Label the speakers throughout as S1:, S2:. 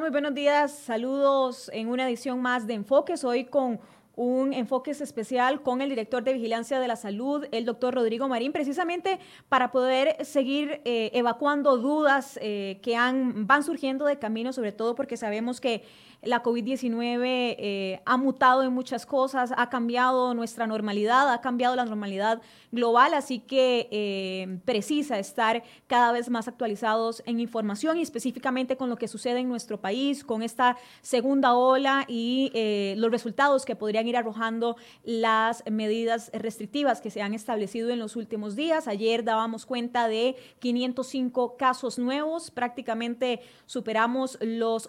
S1: Muy buenos días. Saludos en una edición más de Enfoques. Hoy con un enfoque especial con el director de Vigilancia de la Salud, el doctor Rodrigo Marín, precisamente para poder seguir eh, evacuando dudas eh, que han, van surgiendo de camino, sobre todo porque sabemos que la COVID-19 eh, ha mutado en muchas cosas, ha cambiado nuestra normalidad, ha cambiado la normalidad global, así que eh, precisa estar cada vez más actualizados en información y específicamente con lo que sucede en nuestro país, con esta segunda ola y eh, los resultados que podrían ir arrojando las medidas restrictivas que se han establecido en los últimos días. Ayer dábamos cuenta de 505 casos nuevos, prácticamente superamos los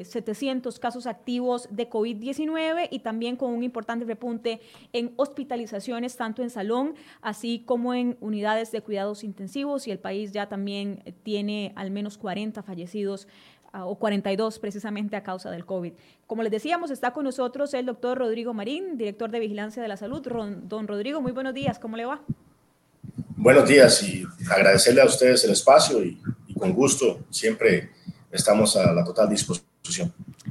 S1: 8.000 700 casos activos de COVID-19 y también con un importante repunte en hospitalizaciones, tanto en salón, así como en unidades de cuidados intensivos. Y el país ya también tiene al menos 40 fallecidos ah, o 42 precisamente a causa del COVID. Como les decíamos, está con nosotros el doctor Rodrigo Marín, director de Vigilancia de la Salud. Don Rodrigo, muy buenos días, ¿cómo le va?
S2: Buenos días y agradecerle a ustedes el espacio y con gusto siempre estamos a la total disposición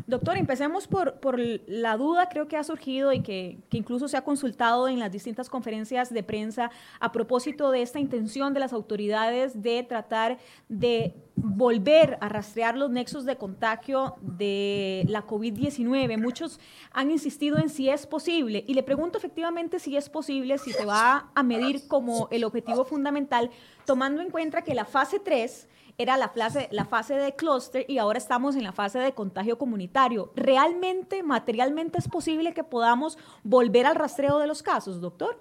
S1: Doctor, empecemos por, por, la duda creo que ha surgido y que, que, incluso se ha consultado en las distintas conferencias de prensa a propósito de esta intención de las autoridades de tratar de volver a rastrear los nexos de contagio de la COVID-19. Muchos han insistido en si es posible y le pregunto efectivamente si es posible, si se va a medir como el objetivo fundamental, tomando en cuenta que la fase 3 era la fase, la fase de clúster y ahora estamos en la fase de contagio comunitario. ¿Realmente, materialmente es posible que podamos volver al rastreo de los casos, doctor?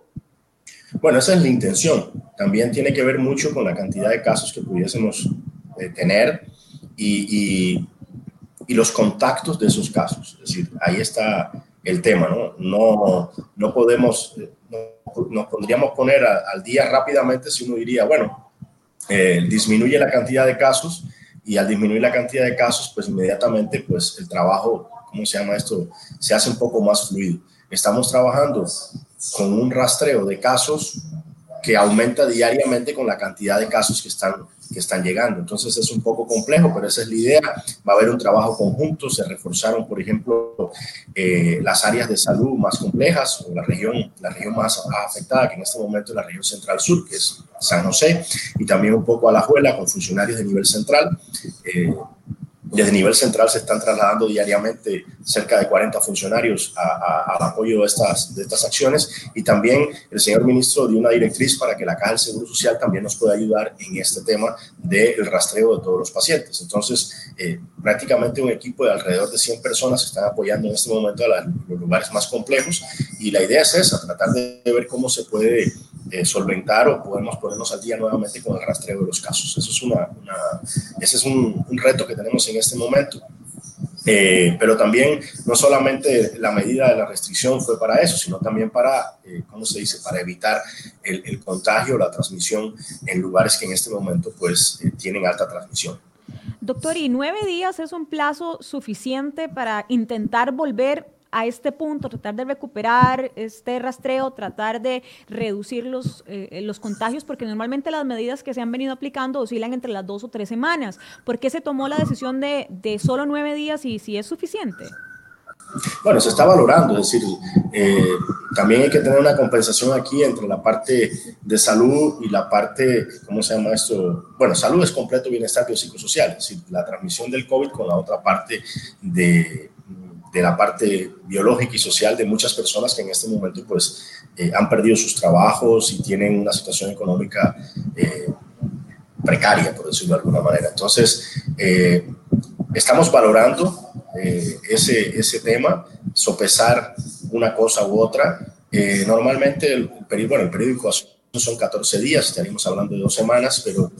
S2: Bueno, esa es la intención. También tiene que ver mucho con la cantidad de casos que pudiésemos eh, tener y, y, los contactos de esos casos. Es decir, ahí está el tema, ¿no? No, no podemos, no, nos podríamos poner al día rápidamente si uno diría, bueno, eh, disminuye la cantidad de casos y al disminuir la cantidad de casos, pues inmediatamente pues el trabajo, ¿cómo se llama esto? Se hace un poco más fluido. Estamos trabajando con un rastreo de casos que aumenta diariamente con la cantidad de casos que están que están llegando. Entonces es un poco complejo, pero esa es la idea. Va a haber un trabajo conjunto. Se reforzaron, por ejemplo, eh, las áreas de salud más complejas o la región, la región más afectada, que en este momento es la región central sur, que es San José, y también un poco a la Juela con funcionarios de nivel central. Eh, desde nivel central se están trasladando diariamente cerca de 40 funcionarios al apoyo de estas, de estas acciones y también el señor ministro dio una directriz para que la Caja del Seguro Social también nos pueda ayudar en este tema del rastreo de todos los pacientes. Entonces, eh, prácticamente un equipo de alrededor de 100 personas están apoyando en este momento a los lugares más complejos y la idea es esa, tratar de ver cómo se puede eh, solventar o podemos ponernos al día nuevamente con el rastreo de los casos. Eso es una, ese es un, reto que tenemos en este momento. Eh, pero también no solamente la medida de la restricción fue para eso, sino también para, eh, ¿cómo se dice?, para evitar el, el, contagio, la transmisión en lugares que en este momento pues tienen alta transmisión.
S1: Doctor, ¿y nueve días es un plazo suficiente para intentar volver a este punto, tratar de recuperar este rastreo, tratar de reducir los, eh, los contagios, porque normalmente las medidas que se han venido aplicando oscilan entre las dos o tres semanas. ¿Por qué se tomó la decisión de, de solo nueve días y si es suficiente?
S2: Bueno, se está valorando, es decir, eh, también hay que tener una compensación aquí entre la parte de salud y la parte, ¿cómo se llama esto? Bueno, salud es completo bienestar biopsicosocial, es decir, la transmisión del COVID con la otra parte de de la parte biológica y social de muchas personas que en este momento pues eh, han perdido sus trabajos y tienen una situación económica eh, precaria, por decirlo de alguna manera. Entonces, eh, estamos valorando ese, ese tema, sopesar una cosa u otra. normalmente el, periodo, bueno, el periódico son 14 días, estaríamos hablando de dos semanas, pero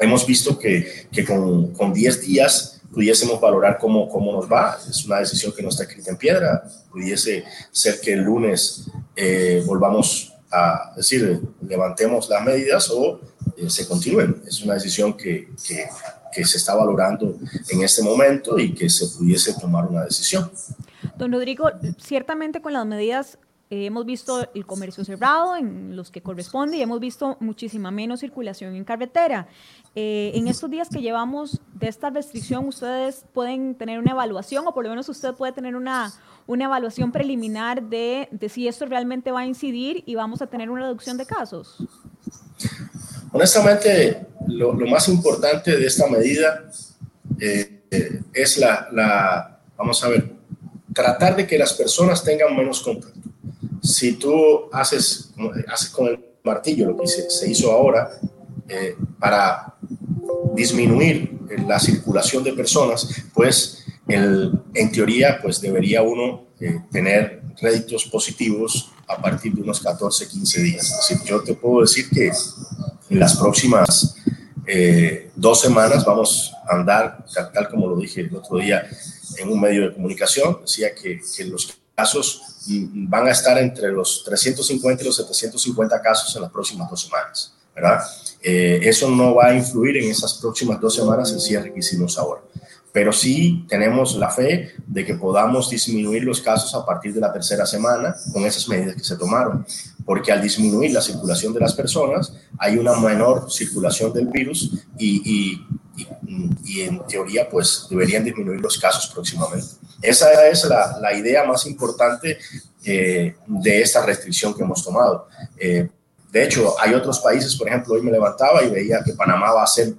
S2: hemos visto que, que con, con 10 días pudiésemos valorar cómo, cómo nos va. Es una decisión que no está escrita en piedra. Pudiese ser que el lunes eh, volvamos a decir, levantemos las medidas o eh, se continúen. Es una decisión que, que, que, se está valorando en este momento y que se pudiese tomar una decisión.
S1: Don Rodrigo, ciertamente con las medidas eh, hemos visto el comercio cerrado en los que corresponde y hemos visto muchísima menos circulación en carretera. Eh, en estos días que llevamos de esta restricción, ustedes pueden tener una evaluación o por lo menos usted puede tener una, una evaluación preliminar de, de si esto realmente va a incidir y vamos a tener una reducción de casos.
S2: Honestamente, lo, lo más importante de esta medida eh, es la, la, vamos a ver, tratar de que las personas tengan menos contacto. Si tú haces, haces con el martillo lo que se, se hizo ahora eh, para disminuir la circulación de personas, pues el, en teoría pues debería uno eh, tener réditos positivos a partir de unos 14, 15 días. Es decir, yo te puedo decir que en las próximas eh, dos semanas vamos a andar, tal, como lo dije el otro día en un medio de comunicación, decía que, que los casos van a estar entre los 350 y los 750 casos en las próximas dos semanas, ¿verdad? Eh, eso no va a influir en esas próximas dos semanas el cierre que hicimos ahora. Pero sí tenemos la fe de que podamos disminuir los casos a partir de la tercera semana con esas medidas que se tomaron, porque al disminuir la circulación de las personas hay una menor circulación del virus y, y, y, en teoría pues deberían disminuir los casos próximamente. Esa es la, la idea más importante eh, de esta restricción que hemos tomado. Eh, de hecho, hay otros países, por ejemplo, hoy me levantaba y veía que Panamá va a hacer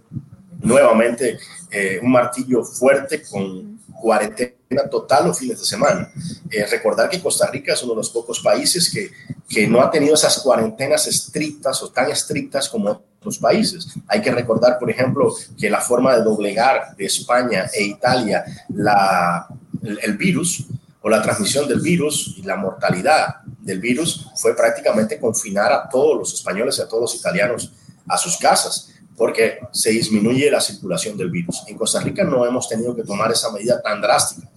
S2: nuevamente eh, un martillo fuerte con cuarentena total los fines de semana. Eh, recordar que Costa Rica es uno de los pocos países que, que no ha tenido esas cuarentenas estrictas o tan estrictas como otros países. Hay que recordar, por ejemplo, que la forma de doblegar de España e Italia la, el, el virus o la transmisión del virus y la mortalidad del virus fue prácticamente confinar a todos los españoles y a todos los italianos a sus casas, porque se disminuye la circulación del virus. En Costa Rica no hemos tenido que tomar esa medida tan drástica,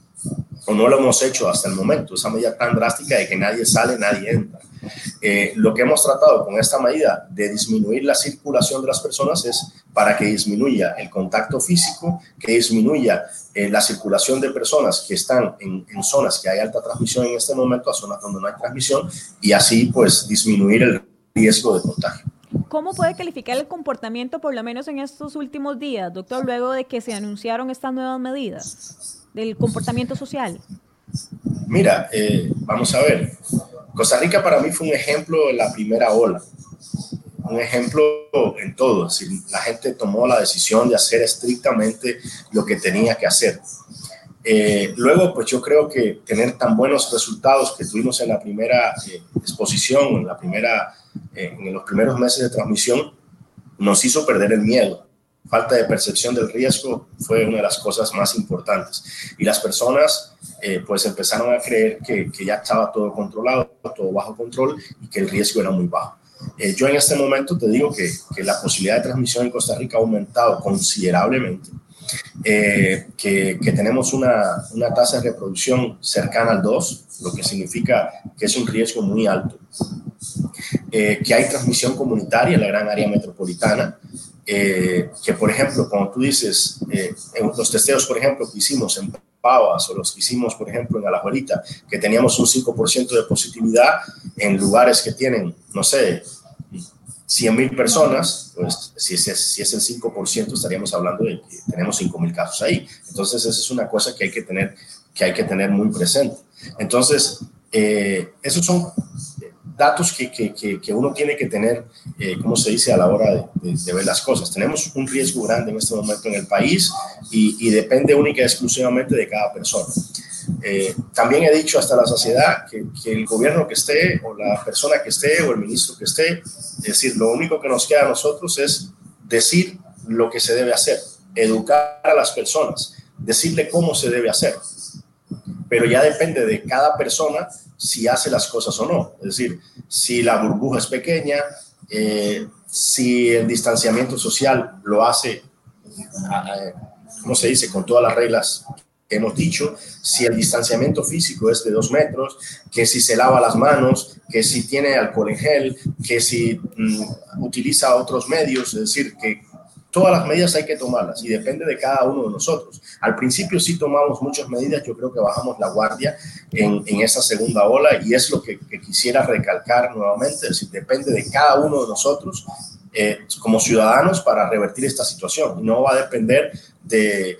S2: o no lo hemos hecho hasta el momento, esa medida tan drástica de que nadie sale, nadie entra. Eh, lo que hemos tratado con esta medida de disminuir la circulación de las personas es para que disminuya el contacto físico, que disminuya eh, la circulación de personas que están en, en, zonas que hay alta transmisión en este momento a zonas donde no hay transmisión y así pues disminuir el riesgo de contagio.
S1: ¿Cómo puede calificar el comportamiento, por lo menos en estos últimos días, doctor, luego de que se anunciaron estas nuevas medidas del comportamiento social?
S2: Mira, eh, vamos a ver. Costa Rica para mí fue un ejemplo en la primera ola, un ejemplo en todo. La gente tomó la decisión de hacer estrictamente lo que tenía que hacer. Eh, luego, pues yo creo que tener tan buenos resultados que tuvimos en la primera eh, exposición, en, la primera, eh, en los primeros meses de transmisión, nos hizo perder el miedo. Falta de percepción del riesgo fue una de las cosas más importantes. Y las personas eh, pues empezaron a creer que, que, ya estaba todo controlado, todo bajo control y que el riesgo era muy bajo. Eh, yo en este momento te digo que, que, la posibilidad de transmisión en Costa Rica ha aumentado considerablemente, eh, que, que, tenemos una, una, tasa de reproducción cercana al 2, lo que significa que es un riesgo muy alto, eh, que hay transmisión comunitaria en la gran área metropolitana, eh, que por ejemplo, como tú dices, eh, en los testeos, por ejemplo, que hicimos en Pavas o los que hicimos, por ejemplo, en Alajuelita, que teníamos un 5% de positividad en lugares que tienen, no sé, 100 mil personas, pues si es, si es el 5%, estaríamos hablando de que tenemos 5 mil casos ahí. Entonces, esa es una cosa que hay que tener, que hay que tener muy presente. Entonces, eh, esos son datos que, que, que, uno tiene que tener, eh, como se dice, a la hora de, de, de, ver las cosas. Tenemos un riesgo grande en este momento en el país y, y depende única y exclusivamente de cada persona. Eh, también he dicho hasta la saciedad que, el gobierno que esté o la persona que esté o el ministro que esté, es decir, lo único que nos queda a nosotros es decir lo que se debe hacer, educar a las personas, decirle cómo se debe hacer. Pero ya depende de cada persona si hace las cosas o no. Es decir, si la burbuja es pequeña, eh, si el distanciamiento social lo hace, eh, ¿cómo se dice?, con todas las reglas hemos dicho, si el distanciamiento físico es de dos metros, que si se lava las manos, que si tiene alcohol en gel, que si mm, utiliza otros medios, es decir, que todas las medidas hay que tomarlas y depende de cada uno de nosotros. Al principio sí tomamos muchas medidas, yo creo que bajamos la guardia en, en esa segunda ola y es lo que, quisiera recalcar nuevamente, es decir, depende de cada uno de nosotros eh, como ciudadanos para revertir esta situación no va a depender de,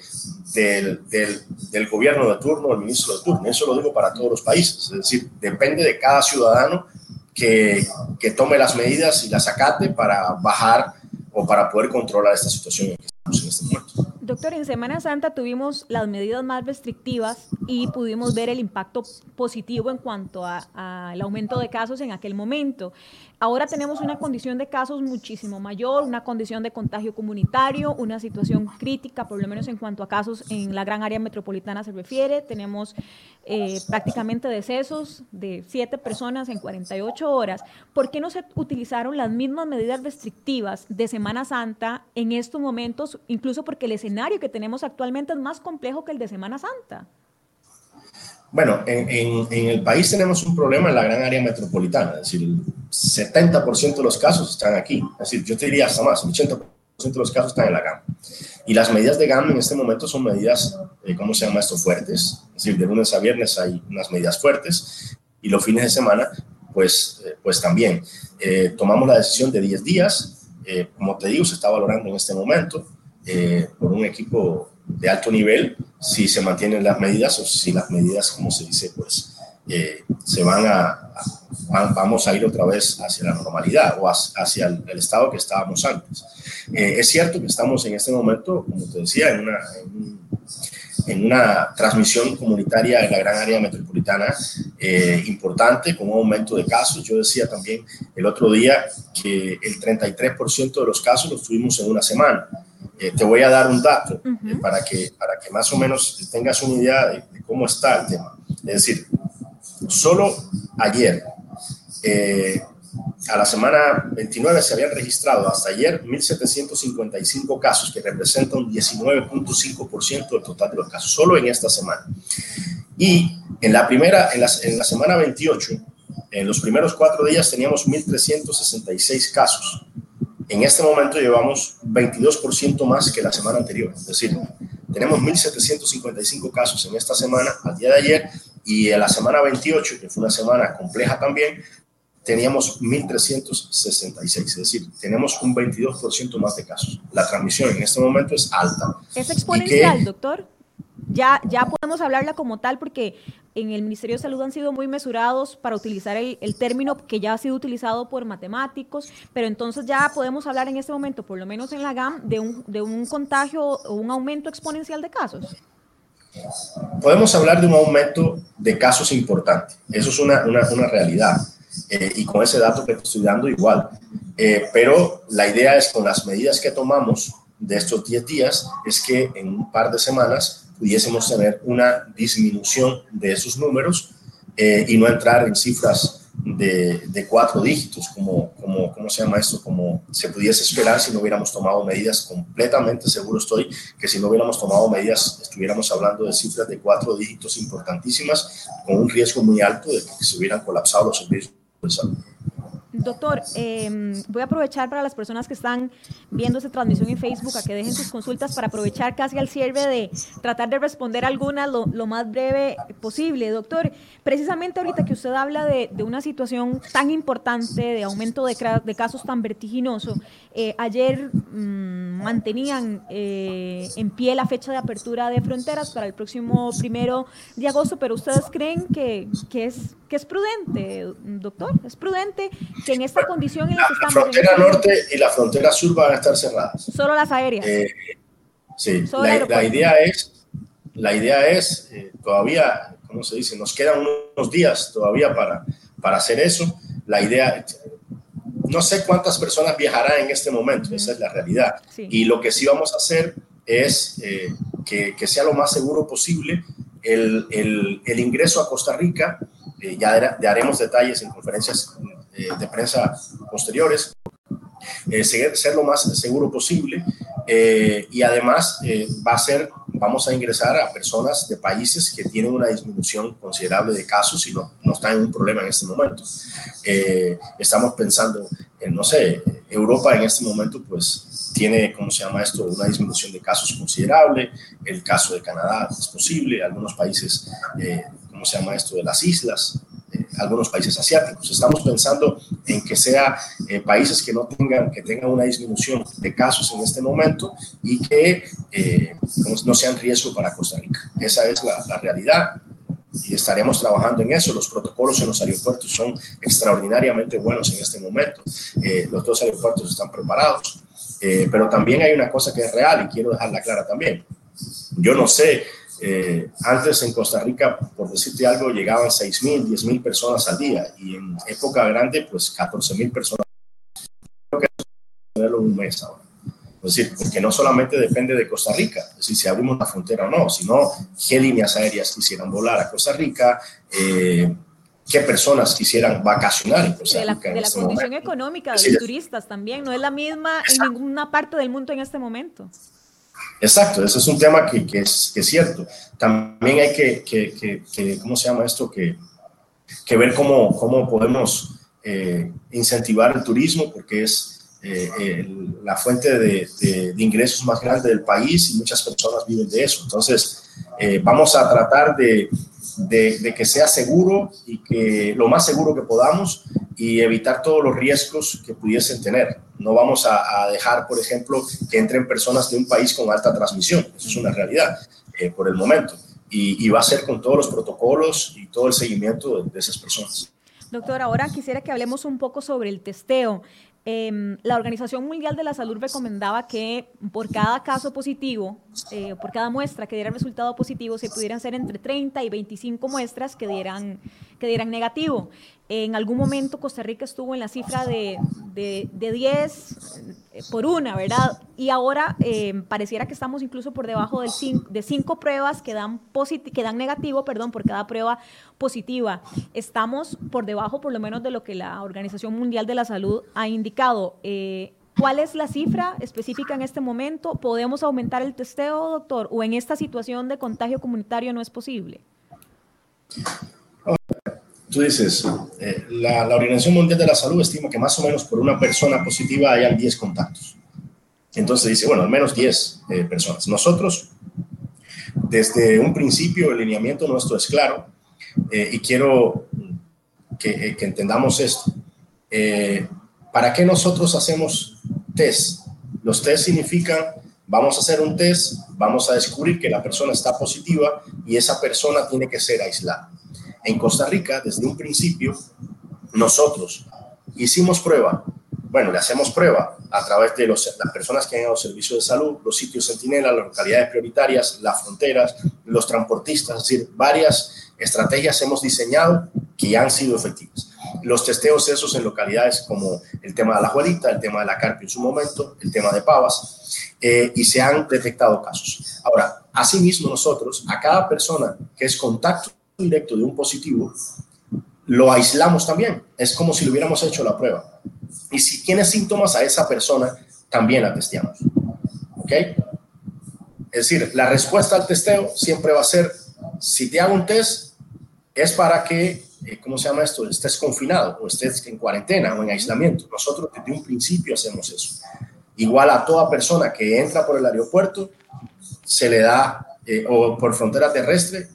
S2: del, del, gobierno de turno o el ministro de turno, eso lo digo para todos los países, es decir, depende de cada ciudadano que, que tome las medidas y las acate para bajar o para poder controlar esta situación en que estamos en este momento.
S1: Doctor, en Semana Santa tuvimos las medidas más restrictivas y pudimos ver el impacto positivo en cuanto al aumento de casos en aquel momento. Ahora tenemos una condición de casos muchísimo mayor, una condición de contagio comunitario, una situación crítica, por lo menos en cuanto a casos en la gran área metropolitana se refiere. Tenemos eh, prácticamente decesos de siete personas en 48 horas. ¿Por qué no se utilizaron las mismas medidas restrictivas de Semana Santa en estos momentos, incluso porque el escenario que tenemos actualmente es más complejo que el de Semana Santa?
S2: Bueno, en, en, el país tenemos un problema en la gran área metropolitana, es decir, el 70% de los casos están aquí, es decir, yo te diría hasta más, el 80% de los casos están en la GAM. Y las medidas de GAM en este momento son medidas, eh, ¿cómo se llama esto? Fuertes, es decir, de lunes a viernes hay unas medidas fuertes y los fines de semana, pues, eh, pues también. Eh, tomamos la decisión de 10 días, como te digo, se está valorando en este momento por un equipo de alto nivel si se mantienen las medidas o si las medidas, como se dice, pues eh, se van a, vamos a ir otra vez hacia la normalidad o hacia el, estado que estábamos antes. Eh, es cierto que estamos en este momento, como te decía, en una, en, una transmisión comunitaria en la gran área metropolitana eh, importante, con un aumento de casos. Yo decía también el otro día que el 33% de los casos los tuvimos en una semana. Eh, te voy a dar un dato eh, para, que, para que más o menos tengas una idea de, cómo está el tema. Es decir, solo ayer, eh, a la semana 29, se habían registrado hasta ayer 1.755 casos, que representan 19.5% del total de los casos, solo en esta semana. Y en la primera, en la, en la semana 28, en los primeros cuatro días teníamos 1.366 casos en este momento llevamos 22% más que la semana anterior. Es decir, tenemos 1.755 casos en esta semana, al día de ayer, y en la semana 28, que fue una semana compleja también, teníamos 1.366. Es decir, tenemos un 22% más de casos. La transmisión en este momento es alta.
S1: ¿Es exponencial, doctor? Ya, ya podemos hablarla como tal porque en el Ministerio de Salud han sido muy mesurados para utilizar el, término que ya ha sido utilizado por matemáticos, pero entonces ya podemos hablar en este momento, por lo menos en la GAM, de un, de un contagio o un aumento exponencial de casos.
S2: Podemos hablar de un aumento de casos importante, eso es una, una, una realidad. Eh, y con ese dato que estoy dando igual. Eh, pero la idea es con las medidas que tomamos de estos 10 días, es que en un par de semanas pudiésemos tener una disminución de esos números eh, y no entrar en cifras de, cuatro dígitos, como, como, ¿cómo se llama esto? Como se pudiese esperar si no hubiéramos tomado medidas, completamente seguro estoy que si no hubiéramos tomado medidas estuviéramos hablando de cifras de cuatro dígitos importantísimas, con un riesgo muy alto de que se hubieran colapsado los servicios de salud.
S1: Doctor, em, voy a aprovechar para las personas que están viendo esta transmisión en Facebook a que dejen sus consultas para aprovechar casi al cierre de tratar de responder algunas lo, más breve posible. Doctor, precisamente ahorita que usted habla de, una situación tan importante, de aumento de, de casos tan vertiginoso, eh, ayer mm, mantenían eh, en pie la fecha de apertura de fronteras para el próximo primero de agosto, pero ustedes creen que, que es, que es prudente, doctor, es prudente que en esta condición en la, que estamos...
S2: La frontera norte y la frontera sur van a estar cerradas.
S1: Solo las aéreas.
S2: Eh, sí, la, idea es, la idea es eh, todavía, ¿cómo se dice? Nos quedan unos días todavía para, para hacer eso. La idea, no sé cuántas personas viajarán en este momento, esa es la realidad. Y lo que sí vamos a hacer es eh, que, que, sea lo más seguro posible el, el, el ingreso a Costa Rica. ya, ya haremos detalles en conferencias eh, de prensa posteriores, eh, ser, lo más seguro posible eh, y además va a ser, vamos a ingresar a personas de países que tienen una disminución considerable de casos y no, no están en un problema en este momento. estamos pensando en, no sé, Europa en este momento pues tiene, ¿cómo se llama esto?, una disminución de casos considerable. El caso de Canadá es posible, algunos países, ¿cómo se llama esto?, de las islas, eh, algunos países asiáticos. Estamos pensando en que sea eh, países que no tengan, que tengan una disminución de casos en este momento y que no sean riesgo para Costa Rica. Esa es la, la realidad y estaremos trabajando en eso. Los protocolos en los aeropuertos son extraordinariamente buenos en este momento. Eh, los dos aeropuertos están preparados, eh, pero también hay una cosa que es real y quiero dejarla clara también. Yo no sé, eh, antes en Costa Rica, por decirte algo, llegaban 6 mil, 10 mil personas al día y en época grande, pues 14 mil personas. Creo que es un mes ahora. Es decir, porque no solamente depende de Costa Rica, es decir, si abrimos la frontera o no, sino qué líneas aéreas quisieran volar a Costa Rica, eh, qué personas quisieran vacacionar en Costa
S1: Rica. De la, de la este condición económica de los turistas también, no es la misma en ninguna parte del mundo en este momento.
S2: Exacto, ese es un tema que, es, que es, cierto. También hay que, que, ¿cómo se llama esto? Que, ver cómo, podemos eh, incentivar el turismo, porque es eh, la fuente de, ingresos más grande del país y muchas personas viven de eso. Entonces, eh, vamos a tratar de, de, que sea seguro y que lo más seguro que podamos y evitar todos los riesgos que pudiesen tener. No vamos a, dejar, por ejemplo, que entren personas de un país con alta transmisión. Eso es una realidad eh, por el momento. Y, va a ser con todos los protocolos y todo el seguimiento de, de esas personas.
S1: Doctor, ahora quisiera que hablemos un poco sobre el testeo. Em, la Organización Mundial de la Salud recomendaba que por cada caso positivo, eh, por cada muestra que diera resultado positivo, se pudieran ser entre 30 y 25 muestras que dieran, que dieran negativo. En algún momento Costa Rica estuvo en la cifra de, de, 10 eh, por una, ¿verdad? Y ahora eh, pareciera que estamos incluso por debajo del de 5 pruebas que dan, que dan negativo perdón, por cada prueba positiva. Estamos por debajo por lo menos de lo que la Organización Mundial de la Salud ha indicado. Eh, ¿Cuál es la cifra específica en este momento? ¿Podemos aumentar el testeo, doctor? ¿O en esta situación de contagio comunitario no es posible?
S2: Tú dices, eh, la, Organización Mundial de la Salud estima que más o menos por una persona positiva hayan 10 contactos. Entonces dice, bueno, al menos 10 eh, personas. Nosotros, desde un principio, el lineamiento nuestro es claro eh, y quiero que, que entendamos esto. ¿Para qué nosotros hacemos test? Los test significan, vamos a hacer un test, vamos a descubrir que la persona está positiva y esa persona tiene que ser aislada. En Costa Rica, desde un principio, nosotros hicimos prueba, bueno, le hacemos prueba a través de los, las personas que han dado servicios de salud, los sitios centinela, las localidades prioritarias, las fronteras, los transportistas, es decir, varias estrategias hemos diseñado que han sido efectivas. Los testeos esos en localidades como el tema de la Juelita, el tema de la Carpio en su momento, el tema de Pavas, eh, y se han detectado casos. Ahora, asimismo nosotros, a cada persona que es contacto directo de un positivo, lo aislamos también. Es como si le hubiéramos hecho la prueba. Y si tiene síntomas a esa persona, también la testeamos. ¿Ok? Es decir, la respuesta al testeo siempre va a ser, si te hago un test, es para que, eh, ¿cómo se llama esto? Estés confinado o estés en cuarentena o en aislamiento. Nosotros desde un principio hacemos eso. Igual a toda persona que entra por el aeropuerto, se le da, eh, o por frontera terrestre,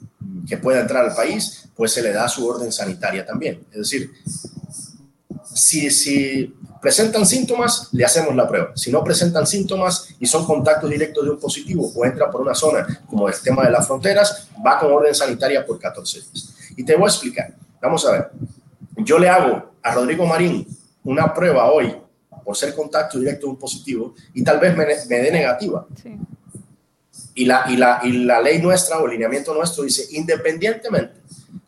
S2: que pueda entrar al país, pues se le da su orden sanitaria también. Es decir, si, si presentan síntomas, le hacemos la prueba. Si no presentan síntomas y son contactos directos de un positivo o entra por una zona como el tema de las fronteras, va con orden sanitaria por 14 días. Y te voy a explicar. Vamos a ver. Yo le hago a Rodrigo Marín una prueba hoy por ser contacto directo de un positivo y tal vez me, me dé negativa. Sí. Y la, y, la, y la ley nuestra o el lineamiento nuestro dice, independientemente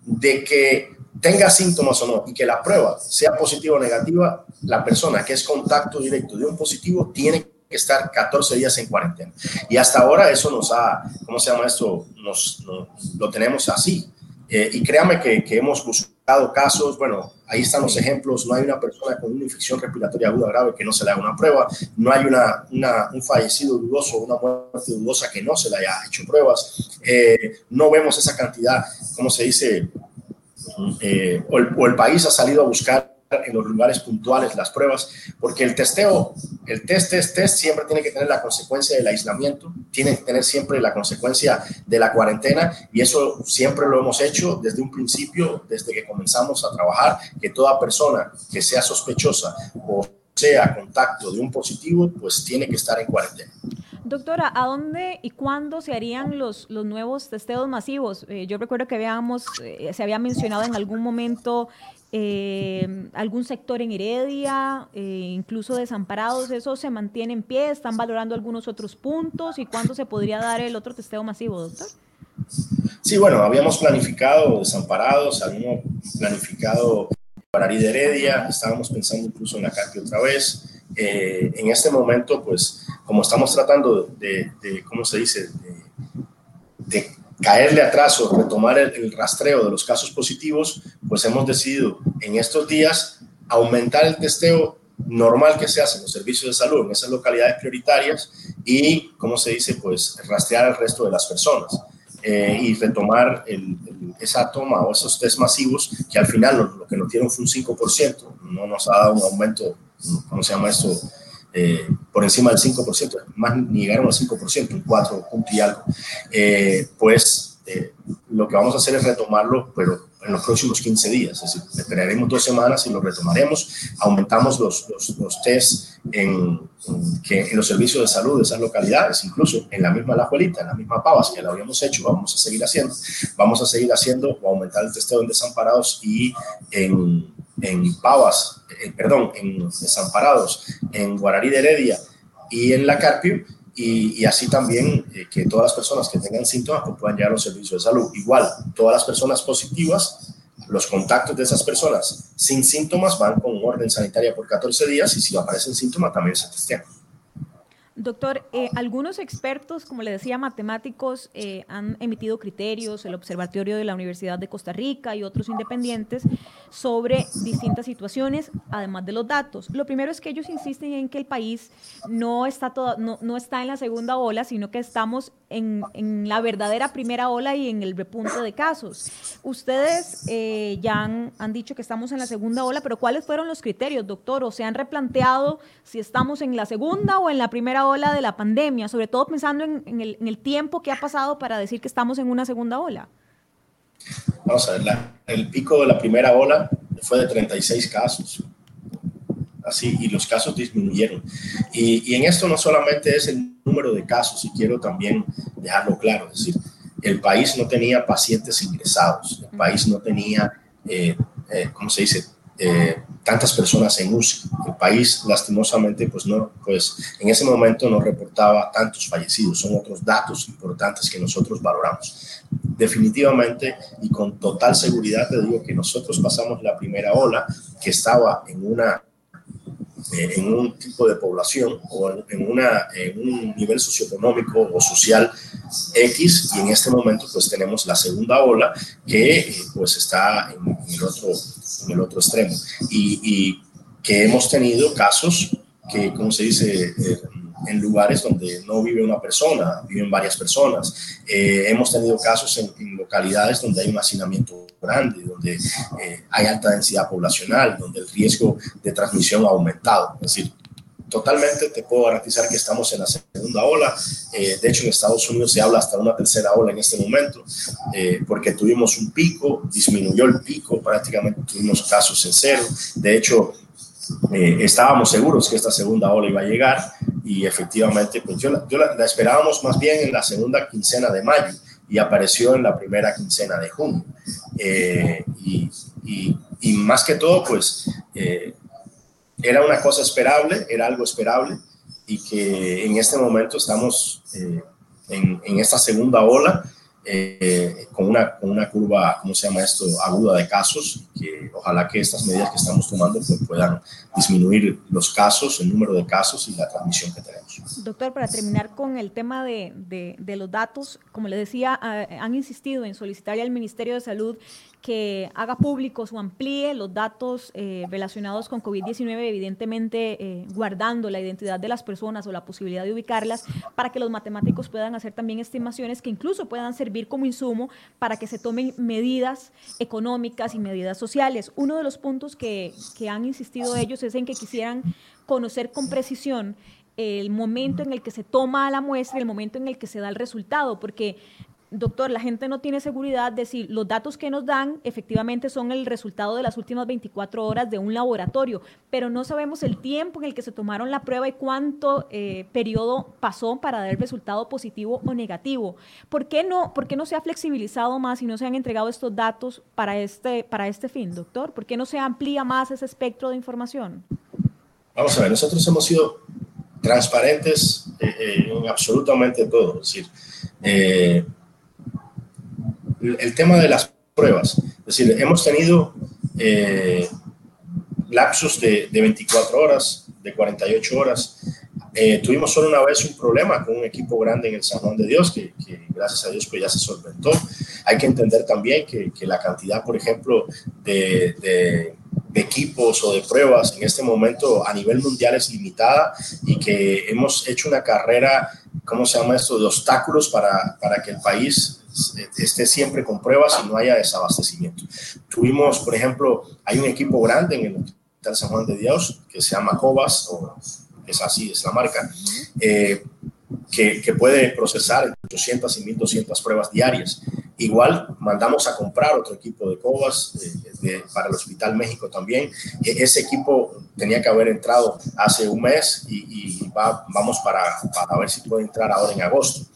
S2: de que tenga síntomas o no y que la prueba sea positiva o negativa, la persona que es contacto directo de un positivo tiene que estar 14 días en cuarentena. Y hasta ahora eso nos ha, ¿cómo se llama esto? Nos, lo tenemos así. Eh, y créame que, que hemos casos, bueno, ahí están los ejemplos, no hay una persona con una infección respiratoria aguda grave que no se le haga una prueba, no hay una, un fallecido dudoso, una muerte dudosa que no se le haya hecho pruebas, eh, no vemos esa cantidad, como se dice, eh, o, el, país ha salido a buscar en los lugares puntuales las pruebas, porque el testeo, el test, test, test siempre tiene que tener la consecuencia del aislamiento, tiene que tener siempre la consecuencia de la cuarentena y eso siempre lo hemos hecho desde un principio, desde que comenzamos a trabajar, que toda persona que sea sospechosa o sea contacto de un positivo, pues tiene que estar en cuarentena.
S1: Doctora, ¿a dónde y cuándo se harían los, los nuevos testeos masivos? Eh, yo recuerdo que habíamos, eh, se había mencionado en algún momento eh, algún sector en Heredia, incluso desamparados, ¿eso se mantiene en pie? ¿Están valorando algunos otros puntos? ¿Y cuándo se podría dar el otro testeo masivo, doctor?
S2: Sí, bueno, habíamos planificado desamparados, habíamos planificado para de Heredia, estábamos pensando incluso en la CARPI otra vez. en este momento, pues como estamos tratando de, ¿cómo se dice?, caerle atrás o retomar el, rastreo de los casos positivos, pues hemos decidido en estos días aumentar el testeo normal que se hace en los servicios de salud en esas localidades prioritarias y, ¿cómo se dice?, pues rastrear al resto de las personas. Eh, y retomar esa toma o esos test masivos que al final lo, que nos dieron fue un 5%, no nos ha dado un aumento, ¿cómo se llama esto?, eh, por encima del 5%, más ni llegaron al 5%, un 4 punto y algo, eh, pues eh, lo que vamos a hacer es retomarlo, pero en los próximos 15 días, es decir, esperaremos dos semanas y lo retomaremos, aumentamos los, los, los tests en, que, en los servicios de salud de esas localidades, incluso en la misma La Juelita, en la misma Pavas, que lo habíamos hecho, vamos a seguir haciendo, vamos a seguir haciendo o aumentar el testeo en desamparados y en en Pavas, eh, perdón, en Desamparados, en Guararí de Heredia y en La Carpio, y, así también eh, que todas las personas que tengan síntomas pues, puedan llegar a los servicios de salud. Igual, todas las personas positivas, los contactos de esas personas sin síntomas van con orden sanitaria por 14 días y si aparecen síntomas también se testean.
S1: Doctor, eh, algunos expertos, como le decía, matemáticos, eh, han emitido criterios, el Observatorio de la Universidad de Costa Rica y otros independientes, sobre distintas situaciones, además de los datos. Lo primero es que ellos insisten en que el país no está, en la segunda ola, sino que estamos en, en, la verdadera primera ola y en el repunte de casos. Ustedes eh, ya han, han dicho que estamos en la segunda ola, pero ¿cuáles fueron los criterios, doctor? ¿O se han replanteado si estamos en la segunda o en la primera ola de la pandemia, sobre todo pensando en, el, tiempo que ha pasado para decir que estamos en una segunda ola?
S2: Vamos a ver, el pico de la primera ola fue de 36 casos. Así, y los casos disminuyeron. Y, en esto no solamente es el número de casos, y quiero también dejarlo claro, es decir, el país no tenía pacientes ingresados, el país no tenía, eh, eh, ¿cómo se dice?, eh, tantas personas en UCI. El país, lastimosamente, pues no, pues en ese momento no reportaba tantos fallecidos. Son otros datos importantes que nosotros valoramos. Definitivamente y con total seguridad te digo que nosotros pasamos la primera ola que estaba en una eh, en un tipo de población o en, una, en un nivel socioeconómico o social X y en este momento pues tenemos la segunda ola que eh, pues está en, el otro, en el otro extremo y, y, que hemos tenido casos que, como se dice, eh, en lugares donde no vive una persona, viven varias personas. Eh, hemos tenido casos en, localidades donde hay un hacinamiento grande, donde hay alta densidad poblacional, donde el riesgo de transmisión ha aumentado. Es decir, totalmente te puedo garantizar que estamos en la segunda ola. Eh, de hecho, en Estados Unidos se habla hasta una tercera ola en este momento, eh, porque tuvimos un pico, disminuyó el pico, prácticamente tuvimos casos en cero. De hecho, eh, estábamos seguros que esta segunda ola iba a llegar y efectivamente, pues yo, la, esperábamos más bien en la segunda quincena de mayo y apareció en la primera quincena de junio. Y, más que todo, pues era una cosa esperable, era algo esperable y que en este momento estamos eh, en, esta segunda ola eh, con, una, con una curva, ¿cómo se llama esto?, aguda de casos, que ojalá que estas medidas que estamos tomando pues, puedan disminuir los casos, el número de casos y la transmisión que tenemos.
S1: Doctor, para terminar con el tema de, de, de los datos, como le decía, han insistido en solicitarle al Ministerio de Salud que haga públicos o amplíe los datos eh, relacionados con COVID-19, evidentemente eh, guardando la identidad de las personas o la posibilidad de ubicarlas, para que los matemáticos puedan hacer también estimaciones que incluso puedan servir como insumo para que se tomen medidas económicas y medidas sociales. Uno de los puntos que, que han insistido ellos es en que quisieran conocer con precisión el momento en el que se toma la muestra y el momento en el que se da el resultado, porque doctor, la gente no tiene seguridad de si los datos que nos dan efectivamente son el resultado de las últimas 24 horas de un laboratorio, pero no sabemos el tiempo en el que se tomaron la prueba y cuánto eh, periodo pasó para dar el resultado positivo o negativo. ¿Por qué, no, ¿Por qué no se ha flexibilizado más y no se han entregado estos datos para este, para este fin, doctor? ¿Por qué no se amplía más ese espectro de información?
S2: Vamos a ver, nosotros hemos sido transparentes eh, eh, en absolutamente todo. Es decir, el tema de las pruebas. Es decir, hemos tenido eh, lapsos de, 24 horas, de 48 horas. Eh, tuvimos solo una vez un problema con un equipo grande en el San de Dios, que, gracias a Dios pues ya se solventó. Hay que entender también que, la cantidad, por ejemplo, de, de, equipos o de pruebas en este momento a nivel mundial es limitada y que hemos hecho una carrera, ¿cómo se llama esto?, de obstáculos para, para que el país esté siempre con pruebas y no haya desabastecimiento. Tuvimos, por ejemplo, hay un equipo grande en el Hospital San Juan de Dios que se llama Cobas, o es así, es la marca, eh, que, que, puede procesar entre 800 y 1200 pruebas diarias. Igual mandamos a comprar otro equipo de Cobas para el Hospital México también. E, ese equipo tenía que haber entrado hace un mes y, va, vamos para, para, ver si puede entrar ahora en agosto.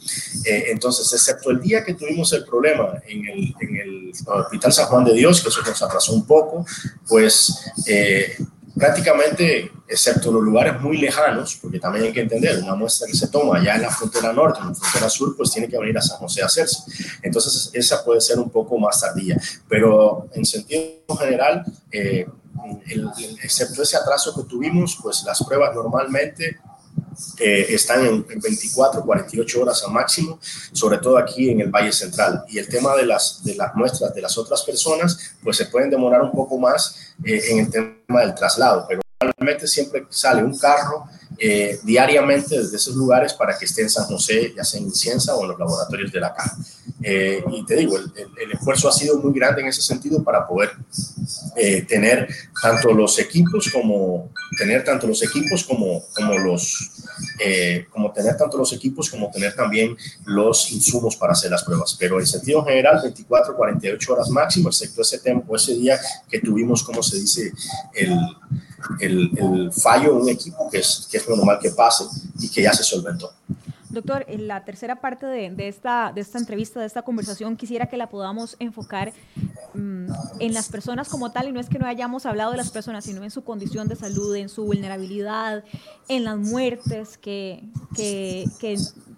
S2: Eh, entonces, excepto el día que tuvimos el problema en el, en el Hospital San Juan de Dios, que eso nos atrasó un poco, pues eh, prácticamente, excepto los lugares muy lejanos, porque también hay que entender, una muestra que se toma allá en la frontera norte, en la frontera sur, pues tiene que venir a San José a hacerse. Entonces, esa puede ser un poco más tardía. Pero en sentido general, eh, excepto ese atraso que tuvimos, pues las pruebas normalmente eh, están en, 24, 48 horas al máximo, sobre todo aquí en el Valle Central. Y el tema de las, de las muestras de las otras personas, pues se pueden demorar un poco más eh, en el tema del traslado, pero normalmente siempre sale un carro eh, diariamente desde esos lugares para que esté en San José, ya sea en Cienza o en los laboratorios de la caja. Eh, y te digo, el, esfuerzo ha sido muy grande en ese sentido para poder eh, tener tanto los equipos como tener tanto los equipos como, como los como tener tanto los equipos como tener también los insumos para hacer las pruebas. Pero en sentido general, 24, 48 horas máximo, excepto ese tiempo, ese día que tuvimos, como se dice, el el, fallo en un equipo, que es, que es normal que pase y que ya se solventó.
S1: Doctor, en la tercera parte de, de, esta, de esta entrevista, de esta conversación, quisiera que la podamos enfocar en las personas como tal, y no es que no hayamos hablado de las personas, sino en su condición de salud, en su vulnerabilidad, en las muertes, que, que,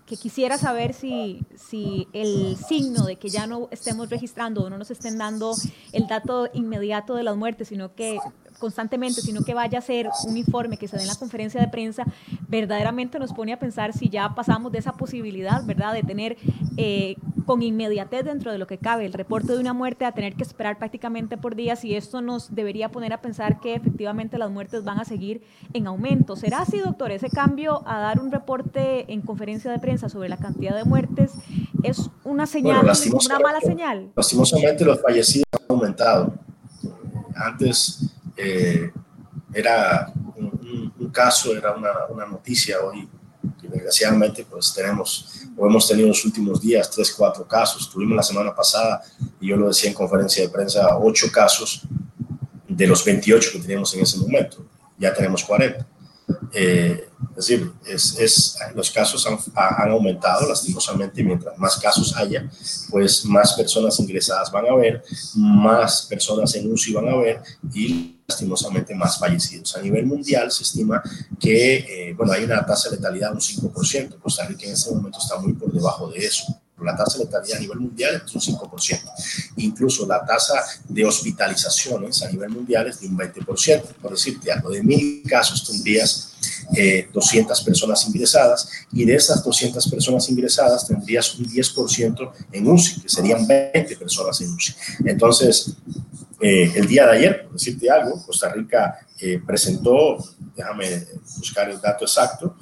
S1: que quisiera saber si, si el signo de que ya no estemos registrando o no nos estén dando el dato inmediato de las muertes, sino que constantemente, sino que vaya a ser un informe que se dé en la conferencia de prensa, verdaderamente nos pone a pensar si ya pasamos de esa posibilidad, ¿verdad?, de tener eh, con inmediatez dentro de lo que cabe el reporte de una muerte a tener que esperar prácticamente por días y esto nos debería poner a pensar que efectivamente las muertes van a seguir en aumento. ¿Será así, doctor? Ese cambio a dar un reporte en conferencia de prensa sobre la cantidad de muertes es una señal, una mala señal.
S2: Lastimosamente los fallecidos han aumentado. Antes eh, era un, caso, era una, una, noticia hoy, que desgraciadamente pues tenemos, o hemos tenido en los últimos días, tres, cuatro casos. Tuvimos la semana pasada, y yo lo decía en conferencia de prensa, ocho casos de los 28 que teníamos en ese momento. Ya tenemos 40. Eh, es decir, es, los casos han, han, aumentado lastimosamente mientras más casos haya, pues más personas ingresadas van a haber, más personas en UCI van a haber y lastimosamente más fallecidos. A nivel mundial se estima que, eh, bueno, hay una tasa de letalidad de un 5%, Costa Rica en este momento está muy por debajo de eso. La tasa de letalidad a nivel mundial es un 5%. Incluso la tasa de hospitalizaciones a nivel mundial es de un 20%. Por decirte algo, de mil casos tendrías 200 personas ingresadas y de esas 200 personas ingresadas tendrías un 10% en UCI, que serían 20 personas en UCI. Entonces, el día de ayer, por decirte algo, Costa Rica presentó, déjame buscar el dato exacto,